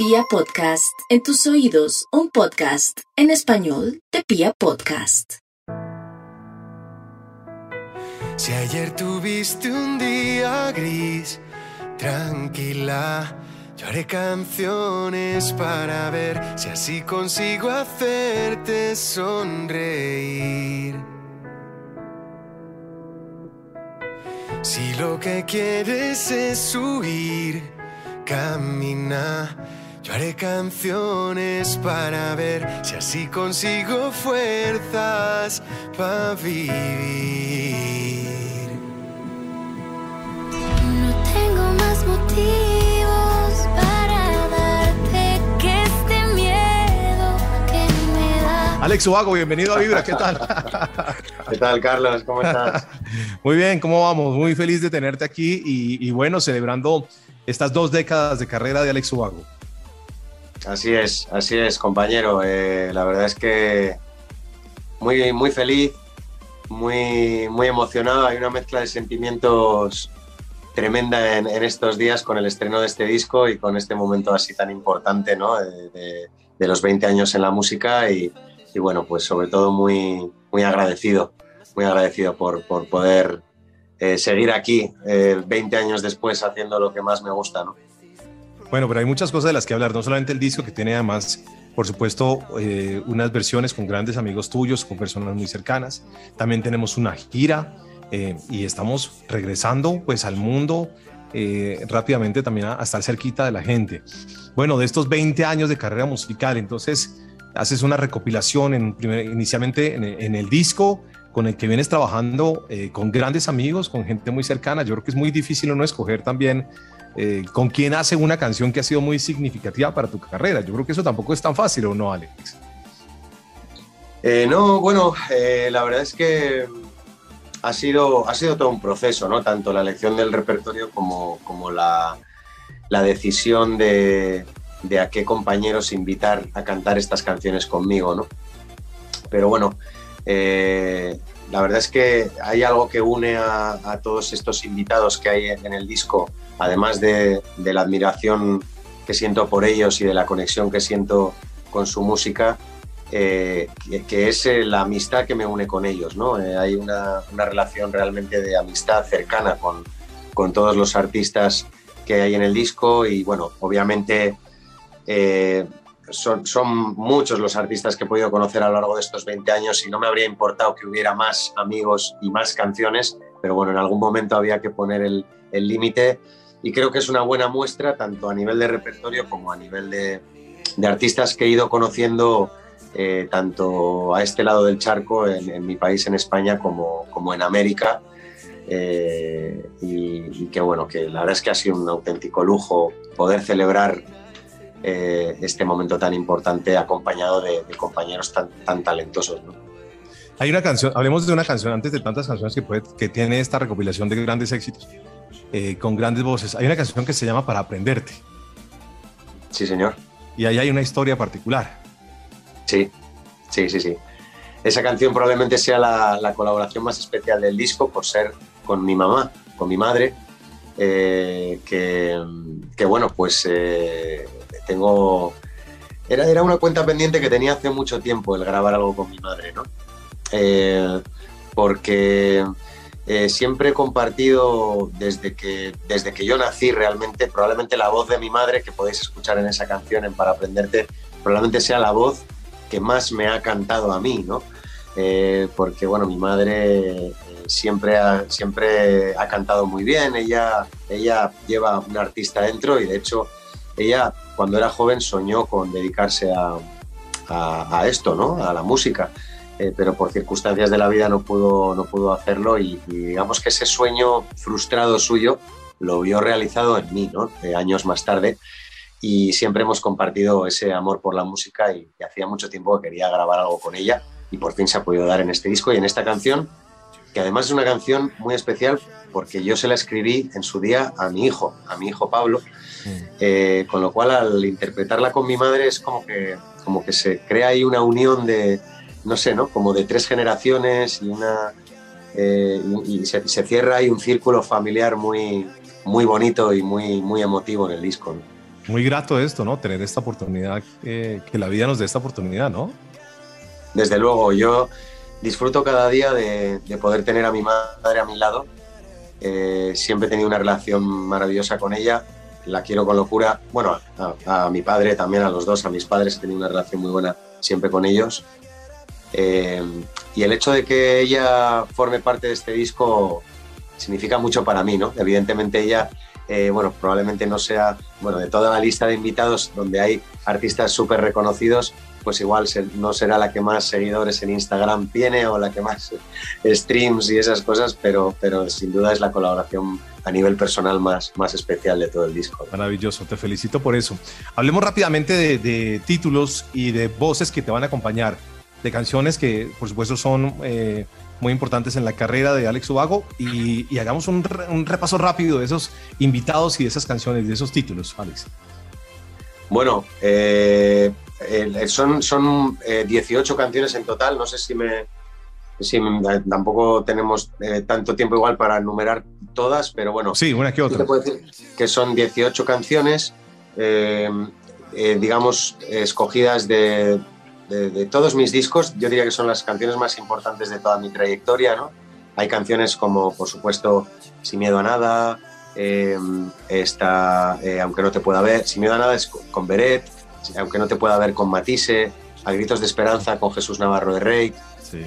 Pia Podcast, en tus oídos, un podcast en español de Pia Podcast. Si ayer tuviste un día gris, tranquila, yo haré canciones para ver si así consigo hacerte sonreír. Si lo que quieres es huir, camina. Yo haré canciones para ver si así consigo fuerzas para vivir. No tengo más motivos para darte que este miedo que me da. Alex Ubago, bienvenido a Vibra, ¿qué tal? ¿Qué tal, Carlos? ¿Cómo estás? Muy bien, ¿cómo vamos? Muy feliz de tenerte aquí y, y bueno, celebrando estas dos décadas de carrera de Alex Ubago. Así es, así es, compañero. Eh, la verdad es que muy, muy feliz, muy, muy emocionado. Hay una mezcla de sentimientos tremenda en, estos días con el estreno de este disco y con este momento así tan importante, ¿no? De, los 20 años en la música y, bueno, pues sobre todo muy, muy agradecido, muy agradecido por, por poder eh, seguir aquí eh, 20 años después haciendo lo que más me gusta, ¿no? Bueno, pero hay muchas cosas de las que hablar, no solamente el disco que tiene además, por supuesto, eh, unas versiones con grandes amigos tuyos, con personas muy cercanas. También tenemos una gira eh, y estamos regresando pues al mundo eh, rápidamente también a, a estar cerquita de la gente. Bueno, de estos 20 años de carrera musical, entonces haces una recopilación inicialmente en, el disco con el que vienes trabajando con grandes amigos, con gente muy cercana. Yo creo que es muy difícil uno escoger también eh, con quién hace una canción que ha sido muy significativa para tu carrera. Yo creo que eso tampoco es tan fácil, ¿o no, Alex? Eh, no, bueno, eh, la verdad es que ha sido, ha sido todo un proceso, ¿no? Tanto la elección del repertorio como, como la, la decisión de, de a qué compañeros invitar a cantar estas canciones conmigo, ¿no? Pero bueno, la verdad es que hay algo que une a, todos estos invitados que hay en el disco, además de, la admiración que siento por ellos y de la conexión que siento con su música, eh, que, es eh, la amistad que me une con ellos. ¿no? Eh, hay una, una relación realmente de amistad cercana con, con todos los artistas que hay en el disco y bueno, obviamente son, son muchos los artistas que he podido conocer a lo largo de estos 20 años y no me habría importado que hubiera más amigos y más canciones, pero bueno, en algún momento había que poner el límite y creo que es una buena muestra tanto a nivel de repertorio como a nivel de, de artistas que he ido conociendo eh, tanto a este lado del charco, en, en mi país, en España, como, como en América. Eh, y, y que bueno, que la verdad es que ha sido un auténtico lujo poder celebrar eh, este momento tan importante acompañado de, de compañeros tan, tan talentosos. ¿no? Hay una canción, hablemos de una canción antes de tantas canciones que, puede, que tiene esta recopilación de grandes éxitos, eh, con grandes voces. Hay una canción que se llama Para Aprenderte Sí, señor. y ahí hay una historia particular. Sí, sí, sí, sí. Esa canción probablemente sea la, la colaboración más especial del disco por ser con mi mamá, con mi madre, eh, que, que, bueno, pues eh, tengo... Era, era una cuenta pendiente que tenía hace mucho tiempo el grabar algo con mi madre, ¿no? Eh, porque eh, siempre he compartido desde que, desde que yo nací realmente, probablemente la voz de mi madre que podéis escuchar en esa canción en Para Aprenderte, probablemente sea la voz que más me ha cantado a mí, ¿no? Eh, porque, bueno, mi madre siempre, ha, siempre ha cantado muy bien, ella, ella lleva un artista dentro y de hecho ella cuando era joven soñó con dedicarse a, esto, ¿no? A la música. Eh, pero por circunstancias de la vida no pudo, no pudo hacerlo y, y, digamos que ese sueño frustrado suyo lo vio realizado en mí, ¿no? Eh, años más tarde y siempre hemos compartido ese amor por la música y, y, hacía mucho tiempo que quería grabar algo con ella y por fin se ha podido dar en este disco y en esta canción, que además es una canción muy especial porque yo se la escribí en su día a mi hijo, a mi hijo Pablo, eh, con lo cual al interpretarla con mi madre es como que, como que se crea ahí una unión de, no sé, ¿no? Como de tres generaciones y una... Eh, y, se, se, cierra ahí un círculo familiar muy, muy bonito y muy, muy emotivo en el disco. ¿no? muy grato esto, ¿no? Tener esta oportunidad, eh, que la vida nos dé esta oportunidad, ¿no? Desde luego, yo disfruto cada día de, poder tener a mi madre a mi lado. Eh, siempre he tenido una relación maravillosa con ella, la quiero con locura. Bueno, a, mi padre también, a los dos, a mis padres, he tenido una relación muy buena siempre con ellos. Eh, y el hecho de que ella forme parte de este disco significa mucho para mí, ¿no? Evidentemente ella eh, bueno, probablemente no sea, bueno, de toda la lista de invitados donde hay artistas súper reconocidos, pues igual no será la que más seguidores en Instagram tiene o la que más streams y esas cosas, pero, pero sin duda es la colaboración a nivel personal más, más especial de todo el disco. Maravilloso, te felicito por eso. Hablemos rápidamente de, títulos y de voces que te van a acompañar, de canciones que por supuesto son... Eh, muy importantes en la carrera de Alex Ubago y, hagamos un, repaso rápido de esos invitados y de esas canciones, de esos títulos, Alex. Bueno, eh, son, son 18 eh, canciones en total, no sé si me... Si tampoco tenemos eh, tanto tiempo igual para enumerar todas, pero bueno. Sí, una que otra. Te puedo decir que son 18 canciones, digamos, escogidas de, de, todos mis discos, yo diría que son las canciones más importantes de toda mi trayectoria, ¿no? Hay canciones como, por supuesto, Sin miedo a nada, eh, eh, Aunque no te pueda ver, Sin miedo a nada es con Beret, Aunque no te pueda ver con Matisse, A gritos de esperanza con Jesús Navarro de Rey,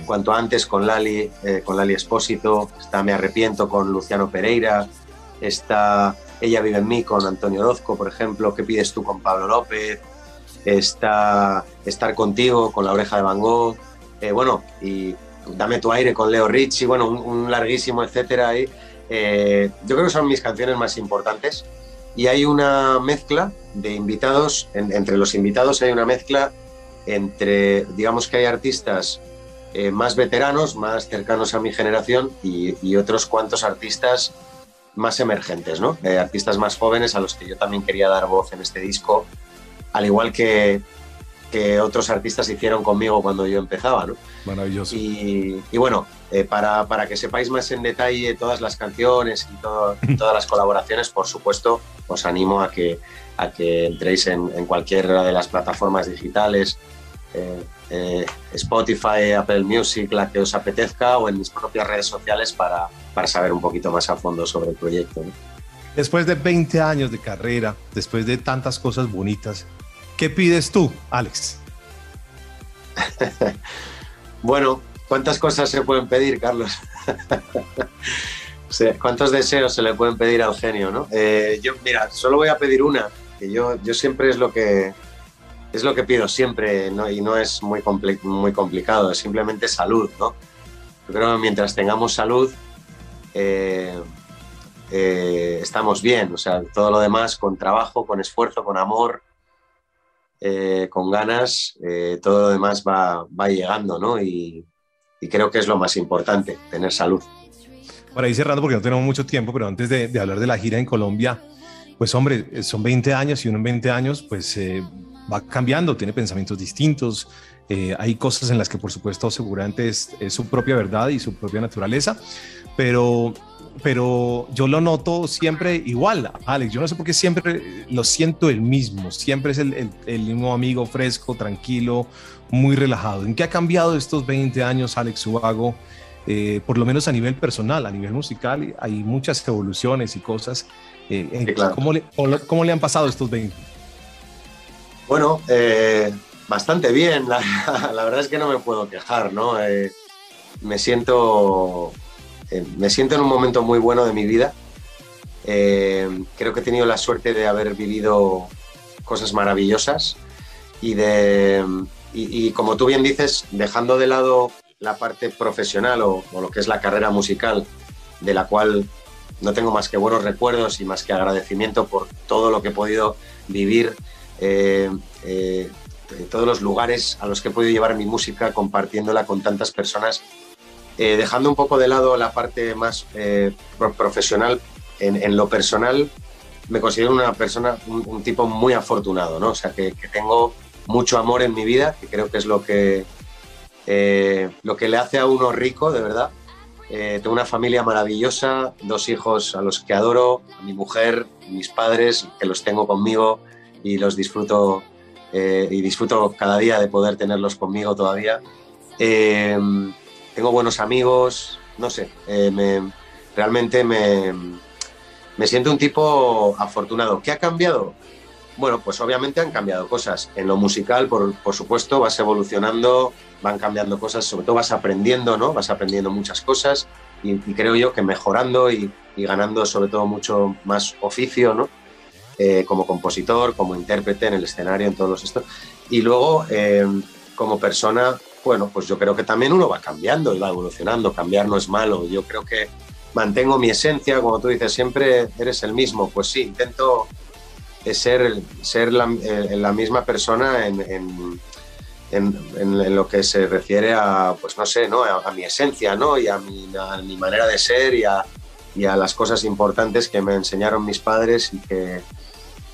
Cuanto antes con Lali, eh, con Lali Espósito, está Me arrepiento con Luciano Pereira, está Ella vive en mí con Antonio Orozco, por ejemplo, ¿Qué pides tú con Pablo López? está Estar contigo con la oreja de Van Gogh, eh, bueno, y Dame tu aire con Leo Ricci, bueno, un, larguísimo etcétera ahí. Eh, yo creo que son mis canciones más importantes y hay una mezcla de invitados, entre los invitados hay una mezcla entre, digamos que hay artistas eh, más veteranos, más cercanos a mi generación y, y otros cuantos artistas más emergentes, ¿no? artistas más jóvenes a los que yo también quería dar voz en este disco al igual que, que otros artistas hicieron conmigo cuando yo empezaba. ¿no? Maravilloso. Y, bueno, eh, para, para, que sepáis más en detalle todas las canciones y todas las colaboraciones, por supuesto, os animo a que, a que entréis en, en cualquiera de las plataformas digitales. Eh, eh, Spotify, Apple Music, la que os apetezca, o en mis propias redes sociales para, para saber un poquito más a fondo sobre el proyecto. Después de 20 años de carrera, después de tantas cosas bonitas, ¿Qué pides tú, Alex? bueno, ¿cuántas cosas se pueden pedir, Carlos? ¿Cuántos deseos se le pueden pedir al genio, no? Eh, yo, mira, solo voy a pedir una, yo, yo siempre es lo que es lo que pido siempre, ¿no? y no es muy, muy complicado, es simplemente salud, ¿no? Yo creo que mientras tengamos salud, eh, eh, estamos bien, o sea, todo lo demás con trabajo, con esfuerzo, con amor, eh, con ganas, todo lo demás va, va llegando, ¿no? Y, creo que es lo más importante, tener salud. Para ir cerrando, porque no tenemos mucho tiempo, pero antes de, hablar de la gira en Colombia, pues hombre, son 20 años y uno en 20 años, pues eh, va cambiando, tiene pensamientos distintos, hay cosas en las que por supuesto seguramente es, es, su propia verdad y su propia naturaleza, pero pero yo lo noto siempre igual, Alex. Yo no sé por qué siempre lo siento el mismo. Siempre es el, mismo amigo fresco, tranquilo, muy relajado. ¿En qué ha cambiado estos 20 años, Alex Ubago? Eh, por lo menos a nivel personal, a nivel musical, hay muchas evoluciones y cosas. Eh, ¿cómo, le, han pasado estos 20? Bueno, eh, bastante bien. La, la, verdad es que no me puedo quejar, ¿no? me siento eh, me siento en un momento muy bueno de mi vida. Eh, creo que he tenido la suerte de haber vivido cosas maravillosas y de y, como tú bien dices, dejando de lado la parte profesional o, lo que es la carrera musical, de la cual no tengo más que buenos recuerdos y más que agradecimiento por todo lo que he podido vivir, eh, todos los lugares a los que he podido llevar mi música, compartiéndola con tantas personas eh, dejando un poco de lado la parte más eh, profesional, en, lo personal me considero una persona, un, tipo muy afortunado, ¿no? O sea, que, tengo mucho amor en mi vida, que creo que es lo que, eh, lo que le hace a uno rico, de verdad. Tengo una familia maravillosa, dos hijos a los que adoro, mi mujer, mis padres, que los tengo conmigo y los disfruto eh, y disfruto cada día de poder tenerlos conmigo todavía. Eh, tengo buenos amigos, no sé, eh, me, realmente me, me siento un tipo afortunado. ¿Qué ha cambiado? Bueno, pues obviamente han cambiado cosas. En lo musical, por, por, supuesto, vas evolucionando, van cambiando cosas, sobre todo vas aprendiendo, ¿no? Vas aprendiendo muchas cosas y, y creo yo que mejorando y, y, ganando sobre todo mucho más oficio, ¿no? Eh, como compositor, como intérprete en el escenario, en todos los esto. Y luego, eh, como persona, bueno, pues yo creo que también uno va cambiando y va evolucionando. Cambiar no es malo. Yo creo que mantengo mi esencia, como tú dices, siempre eres el mismo. Pues sí, intento ser, ser la, eh, misma persona en, en, lo que se refiere a, pues no sé, ¿no? a, mi esencia ¿no? y a mi, manera de ser y a, y a las cosas importantes que me enseñaron mis padres y que,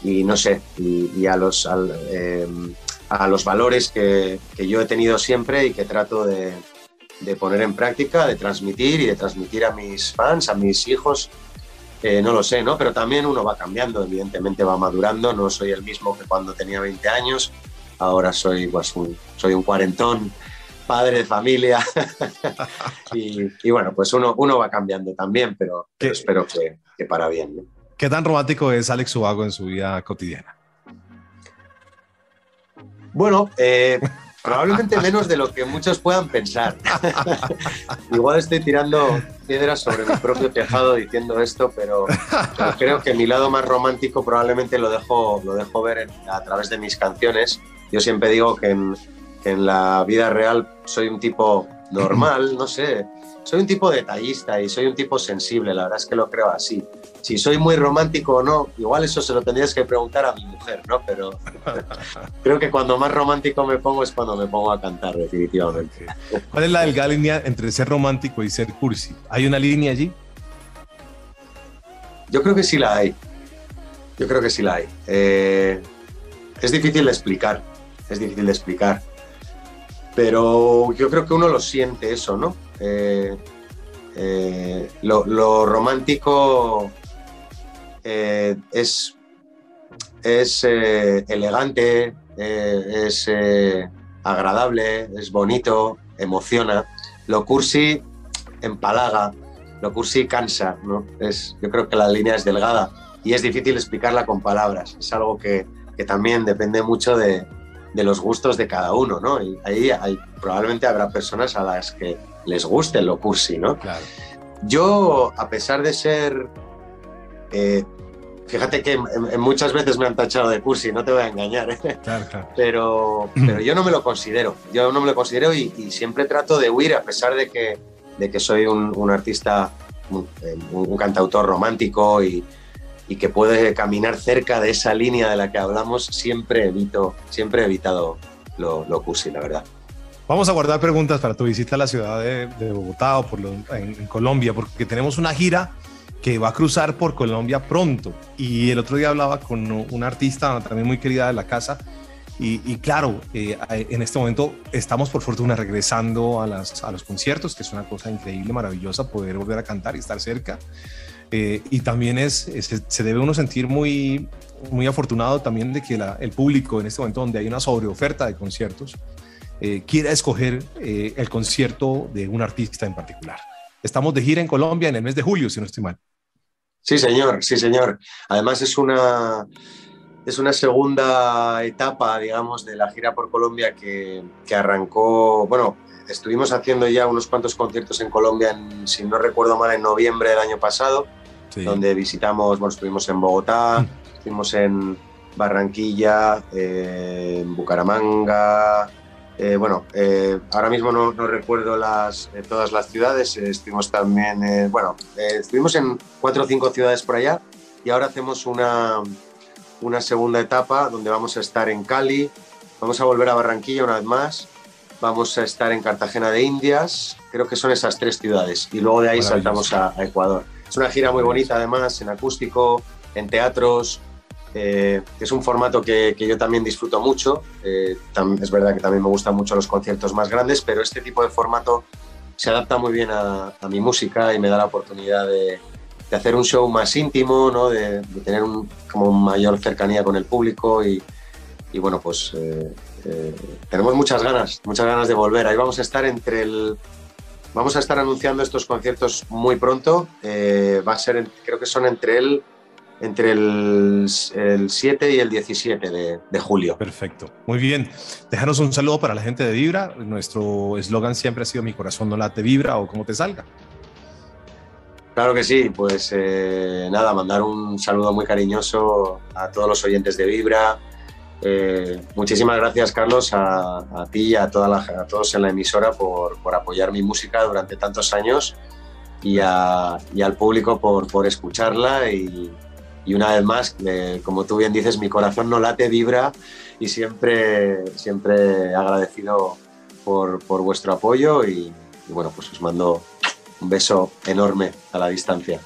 y no sé, y, a, los, eh, a los valores que, que, yo he tenido siempre y que trato de, de, poner en práctica, de transmitir y de transmitir a mis fans, a mis hijos. Eh, no lo sé, ¿no? Pero también uno va cambiando, evidentemente va madurando, no soy el mismo que cuando tenía 20 años, ahora soy, pues, un, soy un cuarentón, padre de familia y, y, bueno, pues uno, uno va cambiando también, pero, pero espero que, que para bien. ¿no? ¿Qué tan romántico es Alex Ubago en su vida cotidiana? Bueno, eh, probablemente menos de lo que muchos puedan pensar. Igual estoy tirando piedras sobre mi propio tejado diciendo esto, pero, pero, creo que mi lado más romántico probablemente lo dejo, lo dejo ver en, a través de mis canciones. Yo siempre digo que en, que en la vida real soy un tipo normal, no sé, soy un tipo detallista y soy un tipo sensible, la verdad es que lo creo así. Si soy muy romántico o no, igual eso se lo tendrías que preguntar a mi mujer, ¿no? Pero creo que cuando más romántico me pongo es cuando me pongo a cantar, definitivamente. ¿Cuál es la delgada línea entre ser romántico y ser cursi? ¿Hay una línea allí? Yo creo que sí la hay. Yo creo que sí la hay. Eh, es difícil de explicar, es difícil de explicar. Pero yo creo que uno lo siente eso, ¿no? Eh, eh, lo, romántico eh, es, es elegante, es agradable, es bonito, emociona. Lo cursi empalaga, lo cursi cansa. ¿no? Es, yo creo que la línea es delgada y es difícil explicarla con palabras. Es algo que, que también depende mucho de, de los gustos de cada uno, ¿no? Y ahí hay, probablemente habrá personas a las que les guste lo cursi, ¿no? Claro. Yo, a pesar de ser... Eh, fíjate que muchas veces me han tachado de cursi, no te voy a engañar, ¿eh? Claro, claro. Pero, pero yo no me lo considero, yo no me lo considero y, y siempre trato de huir, a pesar de que, de que soy un, un artista, un, un, cantautor romántico y, y que puede caminar cerca de esa línea de la que hablamos, siempre evito, siempre he evitado lo, lo cursi, la verdad. Vamos a guardar preguntas para tu visita a la ciudad de, de Bogotá o por lo, en, en, Colombia, porque tenemos una gira que va a cruzar por Colombia pronto. Y el otro día hablaba con una artista también muy querida de la casa. Y, y claro, eh, en este momento estamos por fortuna regresando a, las, a los conciertos, que es una cosa increíble, maravillosa, poder volver a cantar y estar cerca. Eh, y también es, es, se debe uno sentir muy, muy afortunado también de que la, el público en este momento donde hay una sobreoferta de conciertos eh, quiera escoger eh, el concierto de un artista en particular. Estamos de gira en Colombia en el mes de julio, si no estoy mal. Sí, señor, sí, señor. Además es una, es una segunda etapa, digamos, de la gira por Colombia que, que arrancó, bueno, estuvimos haciendo ya unos cuantos conciertos en Colombia, en, si no recuerdo mal, en noviembre del año pasado, sí. donde visitamos, bueno, estuvimos en Bogotá, mm. estuvimos en Barranquilla, eh, en Bucaramanga, eh, bueno, eh, ahora mismo no, no recuerdo las, eh, todas las ciudades, estuvimos también, bueno, estuvimos en cuatro o cinco ciudades por allá y ahora hacemos una, una segunda etapa donde vamos a estar en Cali, vamos a volver a Barranquilla una vez más, vamos a estar en Cartagena de Indias, creo que son esas tres ciudades y luego de ahí saltamos a, a Ecuador. Es una gira muy bonita además, en acústico, en teatros, eh, es un formato que, yo también disfruto mucho. Eh, es verdad que también me gustan mucho los conciertos más grandes, pero este tipo de formato se adapta muy bien a, mi música y me da la oportunidad de, hacer un show más íntimo, ¿no? de, tener un, como mayor cercanía con el público y, bueno, pues eh, tenemos muchas ganas, muchas ganas de volver. Ahí vamos a estar entre el... Vamos a estar anunciando estos conciertos muy pronto. Eh, va a ser, creo que son entre el, entre el, el 7 y el 17 de, de, julio. Perfecto. Muy bien. Déjanos un saludo para la gente de Vibra. Nuestro eslogan siempre ha sido Mi corazón no late Vibra o como te salga. Claro que sí, pues eh, nada, mandar un saludo muy cariñoso a todos los oyentes de Vibra, eh, muchísimas gracias, Carlos, a, ti y a, todos en la emisora por, apoyar mi música durante tantos años y, al público por, escucharla. Y, una vez más, como tú bien dices, mi corazón no late, vibra y siempre, siempre agradecido por, vuestro apoyo. y bueno, pues os mando un beso enorme a la distancia.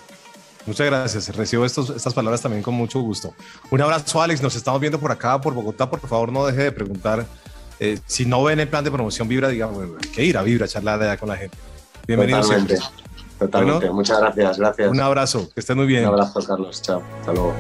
Muchas gracias. Recibo estos, estas palabras también con mucho gusto. Un abrazo, Alex. Nos estamos viendo por acá, por Bogotá. Por favor, no deje de preguntar. Eh, si no ven el plan de promoción Vibra, digamos, hay que ir a Vibra, charlar allá con la gente. Bienvenido Totalmente. Totalmente. Muchas gracias. Gracias. Un abrazo. Que estén muy bien. Un abrazo, Carlos. Chao. Hasta luego.